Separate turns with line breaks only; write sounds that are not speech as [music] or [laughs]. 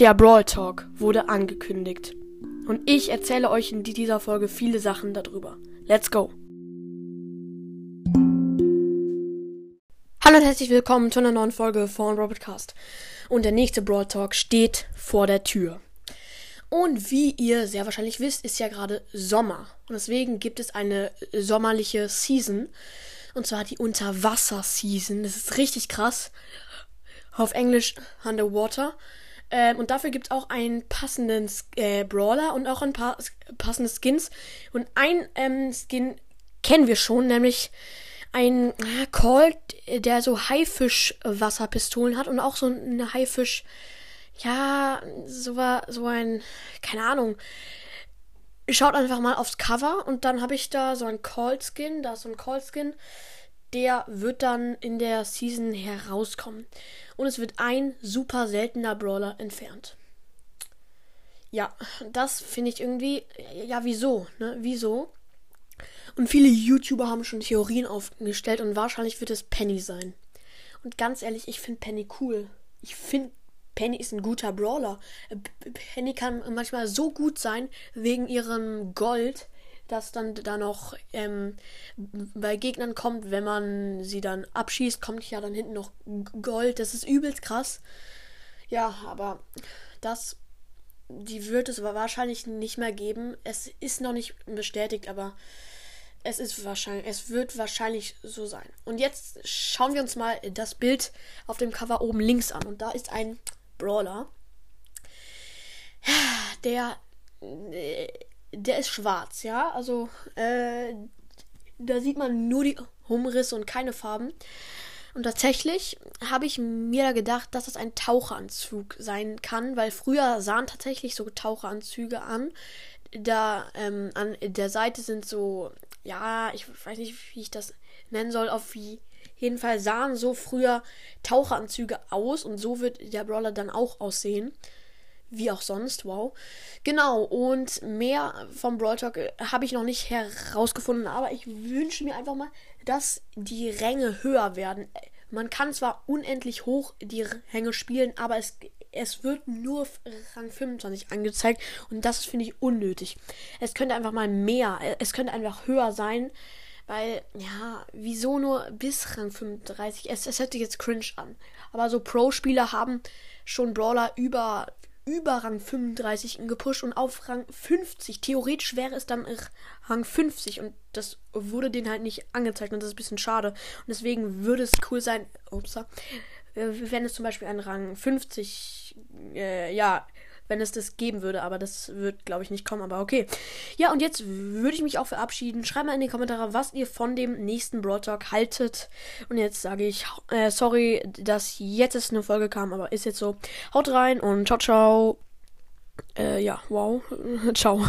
Der Brawl Talk wurde angekündigt. Und ich erzähle euch in dieser Folge viele Sachen darüber. Let's go! Hallo und herzlich willkommen zu einer neuen Folge von Robotcast. Und der nächste Brawl Talk steht vor der Tür. Und wie ihr sehr wahrscheinlich wisst, ist ja gerade Sommer. Und deswegen gibt es eine sommerliche Season. Und zwar die Unterwasser-Season. Das ist richtig krass. Auf Englisch Underwater. Ähm, und dafür gibt es auch einen passenden äh, Brawler und auch ein paar passende Skins. Und ein ähm, Skin kennen wir schon, nämlich ein äh, Colt, der so Haifisch-Wasserpistolen hat und auch so eine Haifisch, ja, so war so ein, keine Ahnung. Schaut einfach mal aufs Cover und dann habe ich da so ein Colt-Skin, da ist so ein Colt-Skin der wird dann in der Season herauskommen. Und es wird ein super seltener Brawler entfernt. Ja, das finde ich irgendwie. Ja, wieso? Ne? Wieso? Und viele YouTuber haben schon Theorien aufgestellt und wahrscheinlich wird es Penny sein. Und ganz ehrlich, ich finde Penny cool. Ich finde, Penny ist ein guter Brawler. Penny kann manchmal so gut sein wegen ihrem Gold, das dann da noch ähm, bei Gegnern kommt, wenn man sie dann abschießt, kommt ja dann hinten noch Gold. Das ist übelst krass. Ja, aber das, die wird es wahrscheinlich nicht mehr geben. Es ist noch nicht bestätigt, aber es ist wahrscheinlich, es wird wahrscheinlich so sein. Und jetzt schauen wir uns mal das Bild auf dem Cover oben links an. Und da ist ein Brawler, der äh, der ist schwarz, ja. Also, äh, da sieht man nur die Umrisse und keine Farben. Und tatsächlich habe ich mir da gedacht, dass das ein Taucheranzug sein kann, weil früher sahen tatsächlich so Taucheranzüge an. Da ähm, an der Seite sind so, ja, ich weiß nicht, wie ich das nennen soll, auf jeden Fall sahen so früher Taucheranzüge aus und so wird der Brawler dann auch aussehen wie auch sonst, wow. Genau, und mehr vom Brawl Talk äh, habe ich noch nicht herausgefunden, aber ich wünsche mir einfach mal, dass die Ränge höher werden. Man kann zwar unendlich hoch die Ränge spielen, aber es, es wird nur Rang 25 angezeigt und das finde ich unnötig. Es könnte einfach mal mehr, äh, es könnte einfach höher sein, weil, ja, wieso nur bis Rang 35? Es, es hört sich jetzt cringe an. Aber so Pro-Spieler haben schon Brawler über über Rang 35 gepusht und auf Rang 50. Theoretisch wäre es dann Rang 50 und das wurde denen halt nicht angezeigt und das ist ein bisschen schade. Und deswegen würde es cool sein, ups, wenn es zum Beispiel einen Rang 50, äh, ja, wenn es das geben würde. Aber das wird, glaube ich, nicht kommen. Aber okay. Ja, und jetzt würde ich mich auch verabschieden. Schreibt mal in die Kommentare, was ihr von dem nächsten Broad Talk haltet. Und jetzt sage ich, äh, sorry, dass jetzt es eine Folge kam, aber ist jetzt so. Haut rein und ciao, ciao. Äh, ja, wow. [laughs] ciao.